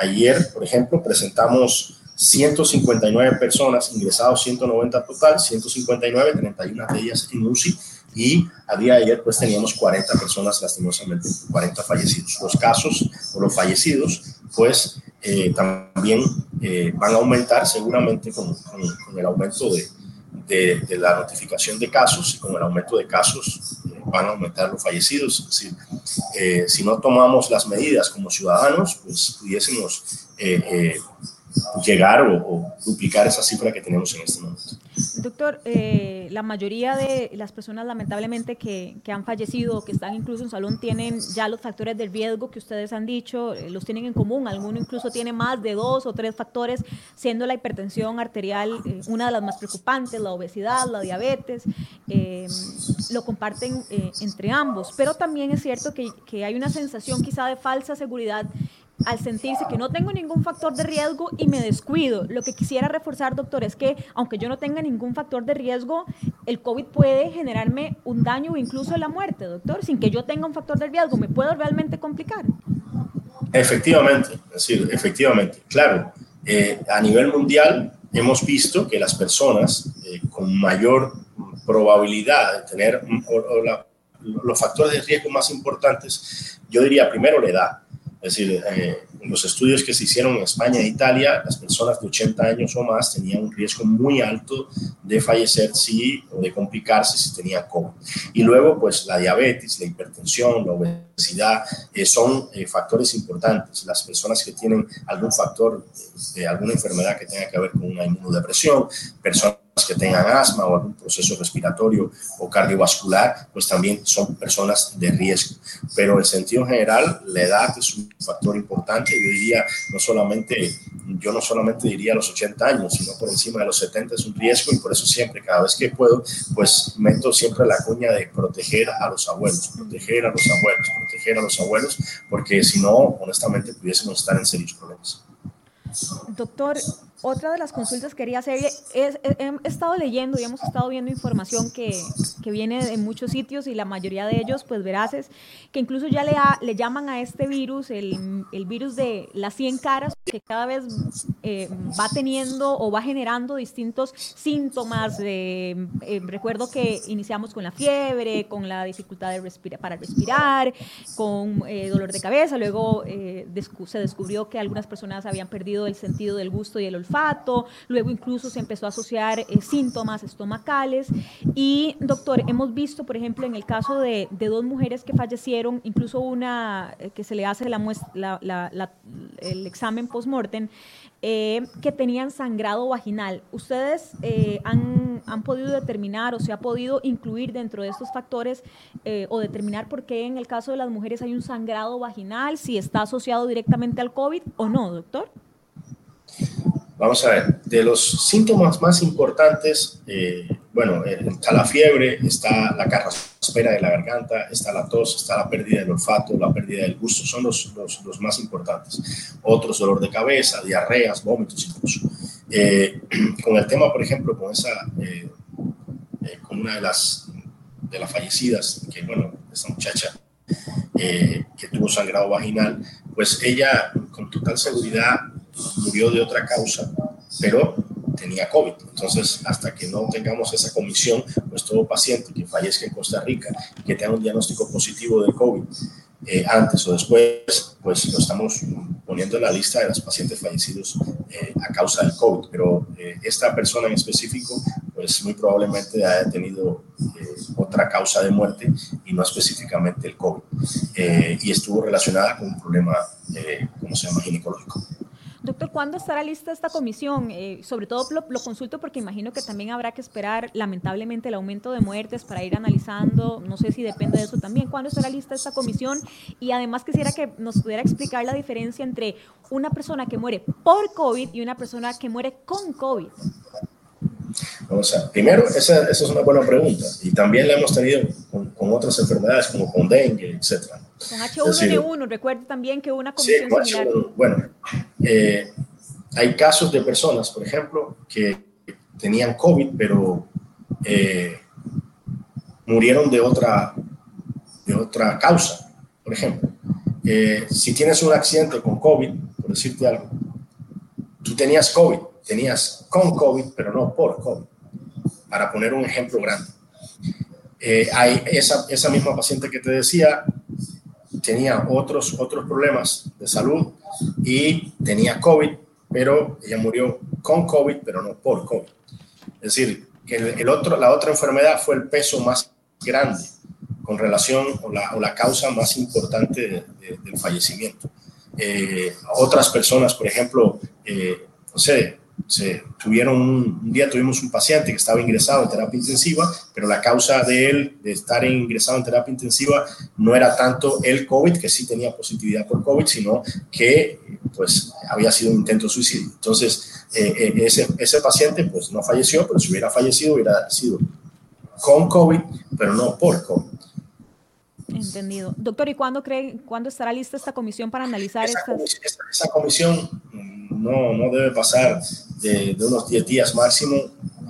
S2: ayer, por ejemplo, presentamos 159 personas, ingresados 190 total, 159, 31 de ellas en UCI y a día de ayer pues teníamos 40 personas lastimosamente, 40 fallecidos. Los casos o los fallecidos pues eh, también eh, van a aumentar seguramente con, con, el aumento de, de, de, la notificación de casos y con el aumento de casos eh, van a aumentar los fallecidos. Es decir, si no tomamos las medidas como ciudadanos pues pudiésemos llegar o, duplicar esa cifra que tenemos en este momento.
S1: Doctor, eh, la mayoría de las personas lamentablemente que, que, han fallecido o que están incluso en salón tienen ya los factores de riesgo que ustedes han dicho, eh, los tienen en común, alguno incluso tiene más de dos o tres factores, siendo la hipertensión arterial eh, una de las más preocupantes, la obesidad, la diabetes, lo comparten entre ambos, pero también es cierto que, que hay una sensación quizá de falsa seguridad al sentirse que no tengo ningún factor de riesgo y me descuido. Lo que quisiera reforzar, doctor, es que aunque yo no tenga ningún factor de riesgo, el COVID puede generarme un daño o incluso la muerte, doctor, sin que yo tenga un factor de riesgo. ¿Me puedo realmente complicar?
S2: Efectivamente, es efectivamente, claro. Eh, a nivel mundial hemos visto que las personas eh, con mayor probabilidad de tener los factores de riesgo más importantes, yo diría primero la edad es decir, eh, los estudios que se hicieron en España e Italia, las personas de 80 años o más tenían un riesgo muy alto de fallecer sí, o de complicarse si tenían COVID. Y luego, pues la diabetes, la hipertensión, la obesidad eh, son eh, factores importantes. Las personas que tienen algún factor de alguna enfermedad que tenga que ver con una inmunodepresión, personas que tengan asma o algún proceso respiratorio o cardiovascular, pues también son personas de riesgo. Pero en sentido general, la edad es un factor importante. Yo diría, no solamente, yo no solamente diría los 80 años, sino por encima de los 70 es un riesgo y por eso siempre, cada vez que puedo, pues meto siempre la cuña de proteger a los abuelos, proteger a los abuelos, proteger a los abuelos, porque si no, honestamente, pudiésemos estar en serios problemas.
S1: Doctor, otra de las consultas que quería hacer es, he, estado leyendo y hemos estado viendo información que, que, viene de muchos sitios y la mayoría de ellos, pues veraces, que incluso ya le, le llaman a este virus el, el, virus de las 100 caras, que cada vez eh, va teniendo o va generando distintos síntomas. De, eh, recuerdo que iniciamos con la fiebre, con la dificultad de respirar, para respirar, con eh, dolor de cabeza, luego se descubrió que algunas personas habían perdido el sentido del gusto y el olfato luego incluso se empezó a asociar eh, síntomas estomacales. Y, doctor, hemos visto, por ejemplo, en el caso de, dos mujeres que fallecieron, incluso una eh, que se le hace el examen post-mortem, eh, que tenían sangrado vaginal. ¿Ustedes han, han, podido determinar o se ha podido incluir dentro de estos factores o determinar por qué en el caso de las mujeres hay un sangrado vaginal, si está asociado directamente al COVID o no, doctor?
S2: Vamos a ver, de los síntomas más importantes, eh, bueno, eh, está la fiebre, está la carraspera de la garganta, está la tos, está la pérdida del olfato, la pérdida del gusto, son los, los, los más importantes. Otros, dolor de cabeza, diarreas, vómitos incluso. Eh, con el tema, por ejemplo, con esa, con una de las, de las fallecidas, que bueno, esta muchacha que tuvo sangrado vaginal, pues ella con total seguridad murió de otra causa, pero tenía COVID. Entonces, hasta que no tengamos esa comisión, pues todo paciente que fallezca en Costa Rica, que tenga un diagnóstico positivo de COVID, eh, antes o después, pues lo estamos poniendo en la lista de los pacientes fallecidos eh, a causa del COVID. Pero eh, esta persona en específico, pues muy probablemente haya tenido otra causa de muerte y no específicamente el COVID. y estuvo relacionada con un problema, ¿cómo se llama?, ginecológico.
S1: Doctor, ¿cuándo estará lista esta comisión? Eh, sobre todo lo, consulto porque imagino que también habrá que esperar lamentablemente el aumento de muertes para ir analizando, no sé si depende de eso también, ¿cuándo estará lista esta comisión? Y además quisiera que nos pudiera explicar la diferencia entre una persona que muere por COVID y una persona que muere con COVID.
S2: Vamos a, primero, esa, esa, es una buena pregunta. Y también la hemos tenido con, con otras enfermedades, como con dengue, etc.
S1: Con H1N1, recuerde también que una comisión sí, similar.
S2: Bueno, eh, hay casos de personas, por ejemplo, que tenían COVID, pero eh, murieron de otra, de otra causa. Por ejemplo, eh, si tienes un accidente con COVID, por decirte algo, tú tenías COVID, tenías con COVID, pero no por COVID, para poner un ejemplo grande. Eh, hay esa, esa misma paciente que te decía tenía otros, otros problemas de salud y tenía COVID, pero ella murió con COVID, pero no por COVID. Es decir, que el, otro, la otra enfermedad fue el peso más grande con relación o la, o la causa más importante del fallecimiento. Eh, otras personas, por ejemplo, eh, no sé, se tuvieron un, día tuvimos un paciente que estaba ingresado en terapia intensiva, pero la causa de él de estar ingresado en terapia intensiva no era tanto el COVID, que sí tenía positividad por COVID, sino que pues había sido un intento de suicidio. Entonces, eh, eh, ese, ese paciente pues no falleció, pero si hubiera fallecido hubiera sido con COVID, pero no por COVID.
S1: Entendido. Doctor, ¿y cuándo cree, cuándo estará lista esta comisión para analizar
S2: esa
S1: estas?
S2: Comisión, esa, esa comisión no, no debe pasar de, unos 10 días máximo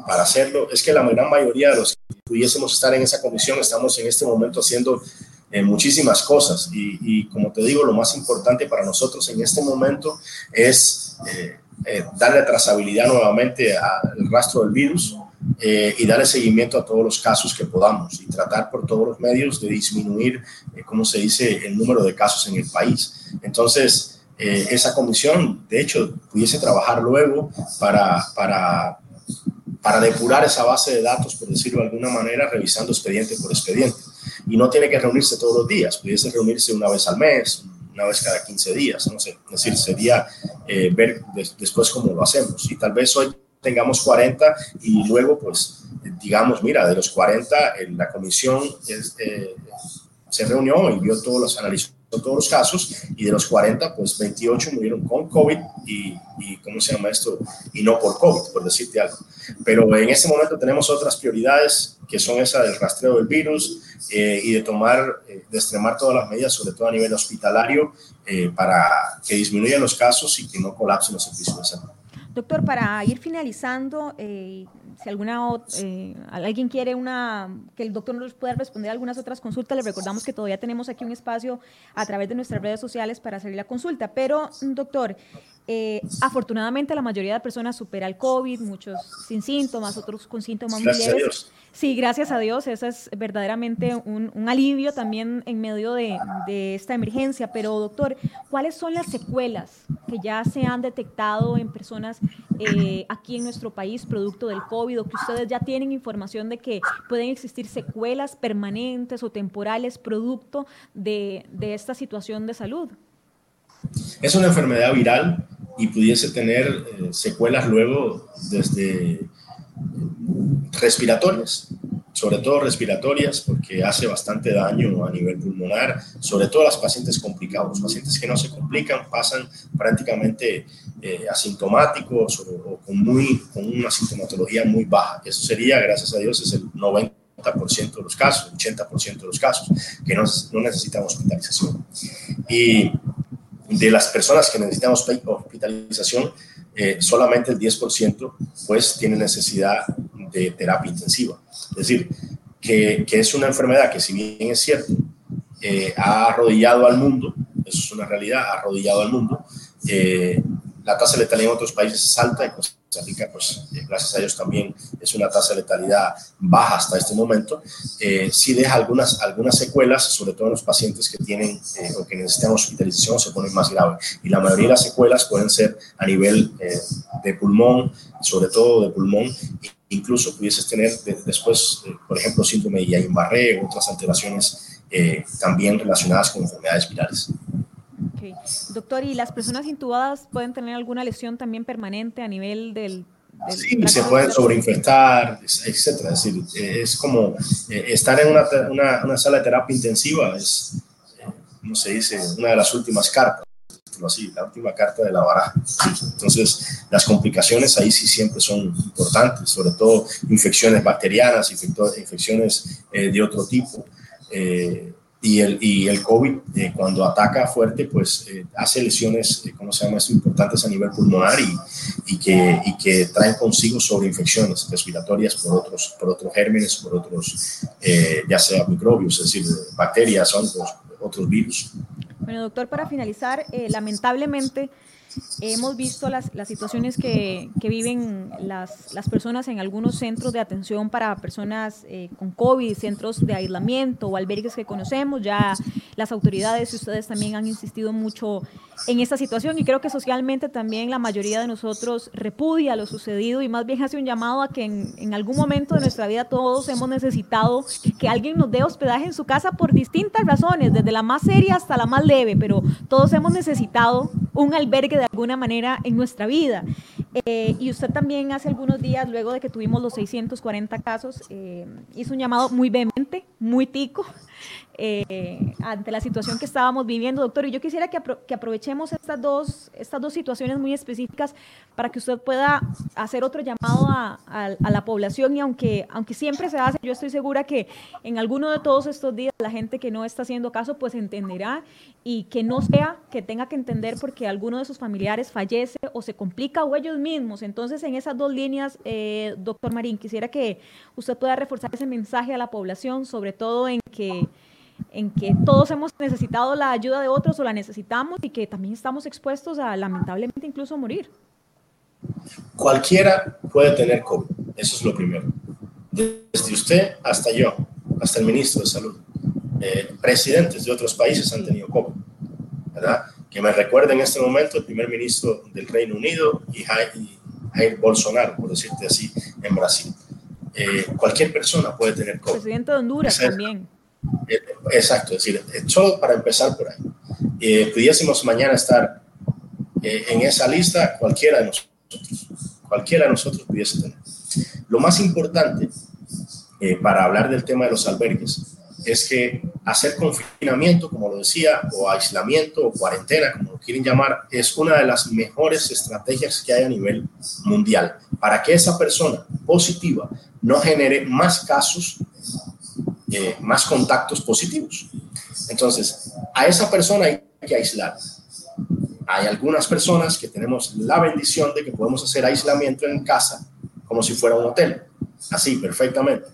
S2: para hacerlo. Es que la gran mayoría de los que pudiésemos estar en esa comisión estamos en este momento haciendo eh, muchísimas cosas y, y, como te digo, lo más importante para nosotros en este momento es eh, eh, darle trazabilidad nuevamente al rastro del virus, eh, y darle seguimiento a todos los casos que podamos y tratar por todos los medios de disminuir, eh, como se dice, el número de casos en el país. Entonces, eh, esa comisión, de hecho, pudiese trabajar luego para, para, para depurar esa base de datos, por decirlo de alguna manera, revisando expediente por expediente. Y no tiene que reunirse todos los días, pudiese reunirse una vez al mes, una vez cada 15 días, no sé. Es decir, sería eh, ver de, después cómo lo hacemos. Y tal vez hoy tengamos 40 y luego, pues, digamos, mira, de los 40, la comisión es, eh, se reunió y vio todos los, todos los casos y de los 40, pues 28 murieron con COVID y, y, ¿cómo se llama esto? Y no por COVID, por decirte algo. Pero en este momento tenemos otras prioridades que son esa del rastreo del virus eh, y de tomar, eh, de extremar todas las medidas, sobre todo a nivel hospitalario, eh, para que disminuyan los casos y que no colapsen los servicios de salud.
S1: Doctor, para ir finalizando, eh, si alguna eh, alguien quiere una que el doctor nos pueda responder algunas otras consultas, le recordamos que todavía tenemos aquí un espacio a través de nuestras redes sociales para hacer la consulta. Pero, doctor, eh, afortunadamente la mayoría de personas supera el COVID, muchos sin síntomas, otros con síntomas
S2: Gracias
S1: muy leves. Sí, gracias a Dios, eso es verdaderamente un, un alivio también en medio de, de, esta emergencia. Pero, doctor, ¿cuáles son las secuelas que ya se han detectado en personas eh, aquí en nuestro país producto del COVID o que ustedes ya tienen información de que pueden existir secuelas permanentes o temporales producto de, de esta situación de salud?
S2: Es una enfermedad viral y pudiese tener eh, secuelas luego desde respiratorias, sobre todo respiratorias, porque hace bastante daño a nivel pulmonar, sobre todo a los pacientes complicados. Los pacientes que no se complican pasan prácticamente eh, asintomáticos o, o, con, muy, con una sintomatología muy baja. Eso sería, gracias a Dios, es el 90% de los casos, 80% de los casos, que no, no necesitan hospitalización. Y de las personas que necesitan hospitalización, eh, solamente el 10% pues tiene necesidad de terapia intensiva. Es decir, que, que, es una enfermedad que si bien es cierto, eh, ha arrodillado al mundo, eso es una realidad, ha arrodillado al mundo, eh, la tasa de letalidad en otros países es alta y Costa Rica, pues eh, gracias a Dios también es una tasa de letalidad baja hasta este momento, eh, sí deja algunas, algunas secuelas, sobre todo en los pacientes que tienen eh, o que necesitan hospitalización se ponen más graves. Y la mayoría de las secuelas pueden ser a nivel eh, de pulmón, sobre todo de pulmón, incluso pudieses tener de, después, eh, por ejemplo, síndrome de Guillain-Barré o otras alteraciones eh, también relacionadas con enfermedades virales.
S1: Okay. Doctor, ¿y las personas intubadas pueden tener alguna lesión también permanente a nivel del...
S2: del sí, se pueden sobreinfectar, etcétera. Es decir, es como eh, estar en una, una, una, sala de terapia intensiva, es, eh, como se dice, una de las últimas cartas. así, la última carta de la baraja. Entonces, las complicaciones ahí sí siempre son importantes, sobre todo infecciones bacterianas, infecciones eh, de otro tipo. Eh, y el, y el COVID, eh, cuando ataca fuerte, pues hace lesiones, ¿cómo se llama esto?, importantes a nivel pulmonar y, y, que, y que traen consigo sobreinfecciones respiratorias por otros, por otros gérmenes, por otros, ya sea microbios, es decir, bacterias, hongos, otros virus.
S1: Bueno, doctor, para finalizar, eh, lamentablemente hemos visto las, las situaciones que, viven las, personas en algunos centros de atención para personas eh, con COVID, centros de aislamiento o albergues que conocemos. Ya las autoridades y ustedes también han insistido mucho en esta situación y creo que socialmente también la mayoría de nosotros repudia lo sucedido y más bien hace un llamado a que en algún momento de nuestra vida todos hemos necesitado que alguien nos dé hospedaje en su casa por distintas razones, desde la más seria hasta la más leve, pero todos hemos necesitado un albergue de alguna manera en nuestra vida. Eh, y usted también hace algunos días, luego de que tuvimos los 640 casos, eh, hizo un llamado muy vehemente, muy tico, eh, ante la situación que estábamos viviendo, doctor. Y yo quisiera que, aprovechemos estas dos, estas dos situaciones muy específicas para que usted pueda hacer otro llamado a, a, la población. Y aunque, aunque siempre se hace, yo estoy segura que en alguno de todos estos días la gente que no está haciendo caso, pues entenderá y que no sea que tenga que entender porque alguno de sus familiares fallece o se complica o ellos mismos. Entonces, en esas dos líneas, eh, doctor Marín, quisiera que usted pueda reforzar ese mensaje a la población, sobre todo en que en que todos hemos necesitado la ayuda de otros o la necesitamos y que también estamos expuestos a lamentablemente incluso morir.
S2: Cualquiera puede tener COVID, eso es lo primero. Desde usted hasta yo, hasta el ministro de Salud. Eh, presidentes de otros países han tenido COVID, ¿verdad? Que me recuerda en este momento el primer ministro del Reino Unido y Jair Bolsonaro, por decirte así, en Brasil. Eh, cualquier persona puede tener COVID.
S1: Presidente de Honduras también.
S2: Exacto, es decir, eh, solo para empezar por ahí. Eh, pudiésemos mañana estar en esa lista, cualquiera de nosotros, cualquiera de nosotros pudiese tener. Lo más importante para hablar del tema de los albergues es que hacer confinamiento, como lo decía, o aislamiento o cuarentena, como lo quieren llamar, es una de las mejores estrategias que hay a nivel mundial para que esa persona positiva no genere más casos eh, más contactos positivos. Entonces, a esa persona hay que aislar. Hay algunas personas que tenemos la bendición de que podemos hacer aislamiento en casa como si fuera un hotel, así perfectamente.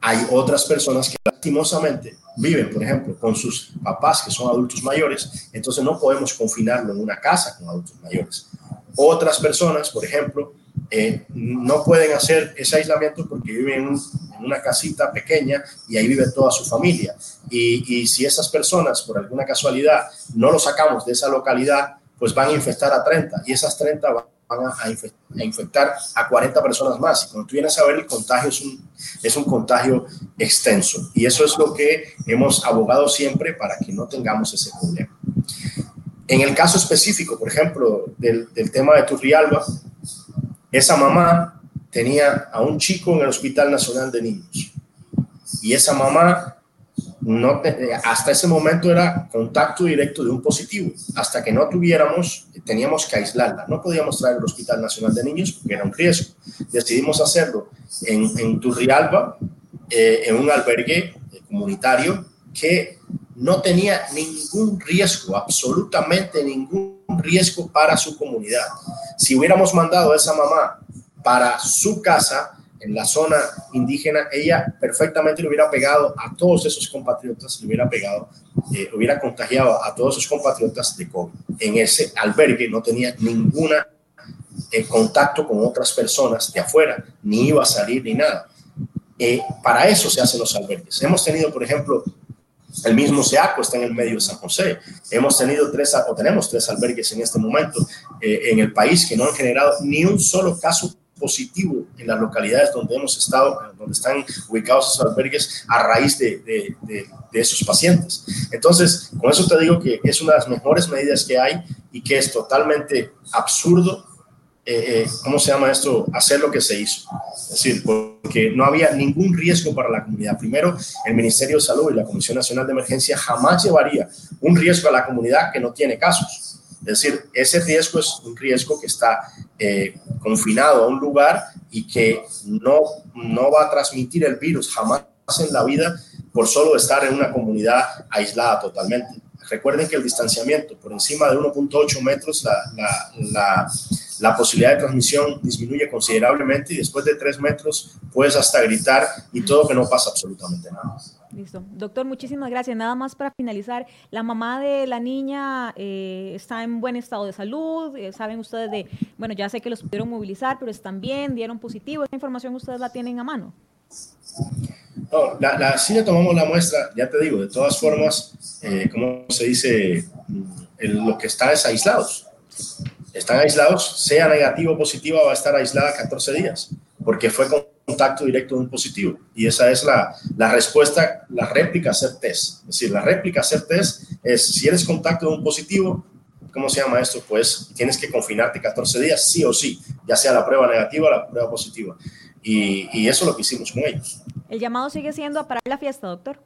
S2: Hay otras personas que lastimosamente viven, por ejemplo, con sus papás que son adultos mayores, entonces no podemos confinarlo en una casa con adultos mayores. Otras personas, por ejemplo, eh, no pueden hacer ese aislamiento porque viven en, una casita pequeña y ahí vive toda su familia. Y, si esas personas, por alguna casualidad, no lo sacamos de esa localidad, pues van a infectar a 30 y esas 30 van a, infectar a 40 personas más. Y cuando tú vienes a ver, el contagio es un, es un contagio extenso. Y eso es lo que hemos abogado siempre para que no tengamos ese problema. En el caso específico, por ejemplo, del, del tema de Turrialba, esa mamá tenía a un chico en el Hospital Nacional de Niños y esa mamá no hasta ese momento era contacto directo de un positivo. Hasta que no tuviéramos, teníamos que aislarla. No podíamos traer al Hospital Nacional de Niños porque era un riesgo. Decidimos hacerlo en, en Turrialba, eh, en un albergue comunitario que no tenía ningún riesgo, absolutamente ningún riesgo para su comunidad. Si hubiéramos mandado a esa mamá para su casa en la zona indígena, ella perfectamente le hubiera pegado a todos esos compatriotas, le hubiera pegado, eh, hubiera contagiado a todos esos compatriotas de COVID. En ese albergue no tenía ninguna eh, contacto con otras personas de afuera, ni iba a salir ni nada. Eh, para eso se hacen los albergues. Hemos tenido, por ejemplo, el mismo SEACO está en el medio de San José. Hemos tenido tres, o tenemos tres albergues en este momento eh, en el país que no han generado ni un solo caso positivo en las localidades donde hemos estado, donde están ubicados esos albergues a raíz de, esos pacientes. Entonces, con eso te digo que es una de las mejores medidas que hay y que es totalmente absurdo eh, eh, ¿cómo se llama esto? Hacer lo que se hizo. Es decir, porque no había ningún riesgo para la comunidad. Primero, el Ministerio de Salud y la Comisión Nacional de Emergencia jamás llevaría un riesgo a la comunidad que no tiene casos. Es decir, ese riesgo es un riesgo que está eh, confinado a un lugar y que no, no va a transmitir el virus jamás en la vida por solo estar en una comunidad aislada totalmente. Recuerden que el distanciamiento por encima de 1.8 metros, la, la, la, posibilidad de transmisión disminuye considerablemente y después de 3 metros puedes hasta gritar y todo que no pasa absolutamente nada.
S1: Listo. Doctor, muchísimas gracias. Nada más para finalizar, la mamá de la niña eh, está en buen estado de salud. Eh, saben ustedes de, bueno, ya sé que los pudieron movilizar, pero están bien, dieron positivo. ¿Esa información ustedes la tienen a mano?
S2: No, la, la, sí le tomamos la muestra, ya te digo, de todas formas, eh, ¿cómo se dice? Mm, lo que está es aislados. Están aislados, sea negativo o positivo, va a estar aislada 14 días, porque fue contacto directo de un positivo. Y esa es la, la respuesta, la réplica hacer test. Es decir, la réplica hacer test es, si eres contacto de un positivo, ¿cómo se llama esto? Pues tienes que confinarte 14 días, sí o sí, ya sea la prueba negativa o la prueba positiva. Y, eso es lo que hicimos con ellos.
S1: ¿El llamado sigue siendo a parar la fiesta, doctor?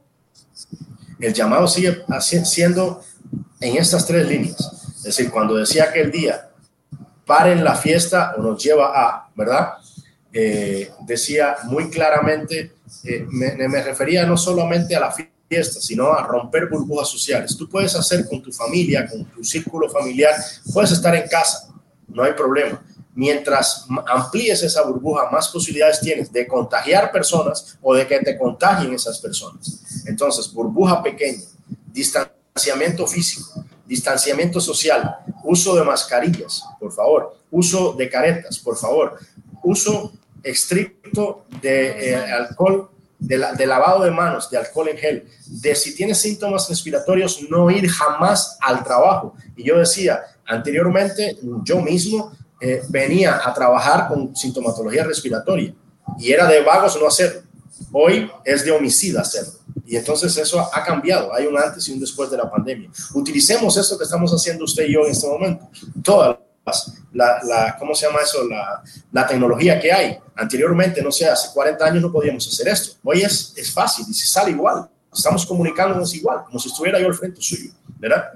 S2: El llamado sigue siendo en estas tres líneas. Es decir, cuando decía aquel día, paren la fiesta o nos lleva a, ¿verdad? Eh, decía muy claramente, eh, me, me, refería no solamente a la fiesta, sino a romper burbujas sociales. Tú puedes hacer con tu familia, con tu círculo familiar, puedes estar en casa, no hay problema mientras amplíes esa burbuja, más posibilidades tienes de contagiar personas o de que te contagien esas personas. Entonces, burbuja pequeña, distanciamiento físico, distanciamiento social, uso de mascarillas, por favor, uso de caretas, por favor, uso estricto de eh, alcohol, de, lavado de manos, de alcohol en gel, de si tienes síntomas respiratorios, no ir jamás al trabajo. Y yo decía anteriormente, yo mismo eh, venía a trabajar con sintomatología respiratoria y era de vagos no hacerlo. Hoy es de homicida hacerlo. Y entonces eso ha cambiado. Hay un antes y un después de la pandemia. Utilicemos esto que estamos haciendo usted y yo en este momento. Todas la, la, ¿cómo se llama eso? La, la, tecnología que hay. Anteriormente, no sé, hace 40 años no podíamos hacer esto. Hoy es, es fácil y se sale igual. Estamos comunicándonos igual, como si estuviera yo al frente suyo, ¿verdad?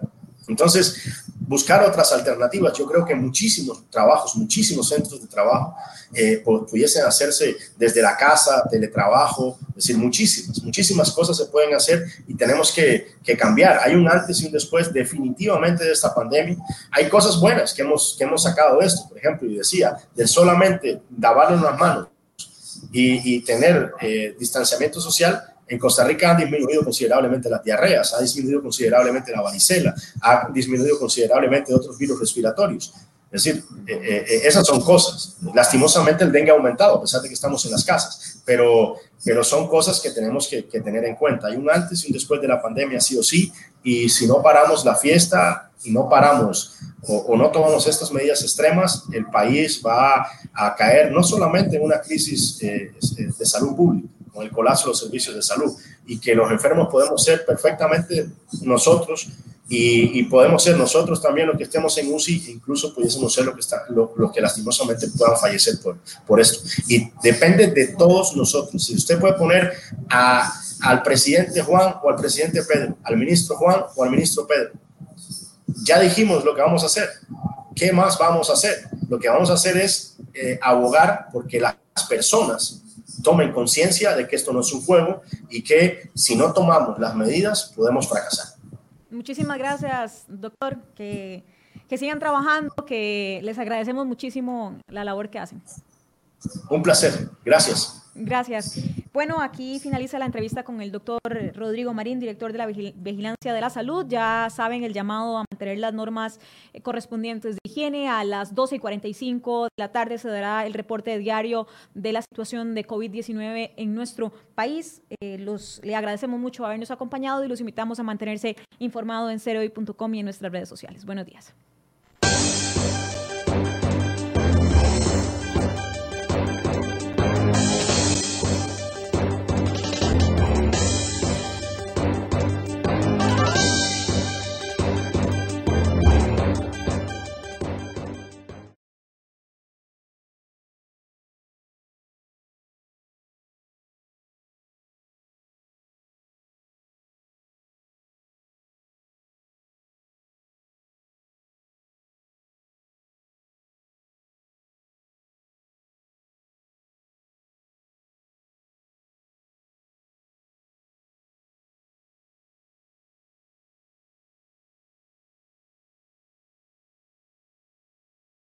S2: Entonces, buscar otras alternativas. Yo creo que muchísimos trabajos, muchísimos centros de trabajo eh, pudiesen hacerse desde la casa, teletrabajo, es decir, muchísimas, muchísimas cosas se pueden hacer y tenemos que, que, cambiar. Hay un antes y un después definitivamente de esta pandemia. Hay cosas buenas que hemos, que hemos sacado de esto, por ejemplo, y decía, de solamente lavarle las manos y, y tener eh, distanciamiento social, en Costa Rica han disminuido considerablemente las diarreas, ha disminuido considerablemente la varicela, ha disminuido considerablemente otros virus respiratorios. Es decir, eh, eh, eh, esas son cosas. Lastimosamente el dengue ha aumentado, a pesar de que estamos en las casas, pero, pero son cosas que tenemos que, tener en cuenta. Hay un antes y un después de la pandemia, sí o sí, y si no paramos la fiesta y no paramos o, no tomamos estas medidas extremas, el país va a caer no solamente en una crisis de salud pública, con el colapso de los servicios de salud y que los enfermos podemos ser perfectamente nosotros y, podemos ser nosotros también los que estemos en UCI, incluso pudiésemos ser los que, está, los que lastimosamente puedan fallecer por, por esto. Y depende de todos nosotros. Si usted puede poner a, al presidente Juan o al presidente Pedro, al ministro Juan o al ministro Pedro, ya dijimos lo que vamos a hacer. ¿Qué más vamos a hacer? Lo que vamos a hacer es eh, abogar porque las personas tomen conciencia de que esto no es un juego y que si no tomamos las medidas podemos fracasar.
S1: Muchísimas gracias, doctor. Que, que sigan trabajando, que les agradecemos muchísimo la labor que hacen.
S2: Un placer. Gracias.
S1: Gracias. Bueno, aquí finaliza la entrevista con el doctor Rodrigo Marín, director de la Vigilancia de la Salud. Ya saben el llamado a mantener las normas eh, correspondientes de higiene. A las 12 y 45 de la tarde se dará el reporte diario de la situación de COVID-19 en nuestro país. Eh, los, le agradecemos mucho habernos acompañado y los invitamos a mantenerse informados en cereoy.com y en nuestras redes sociales. Buenos días.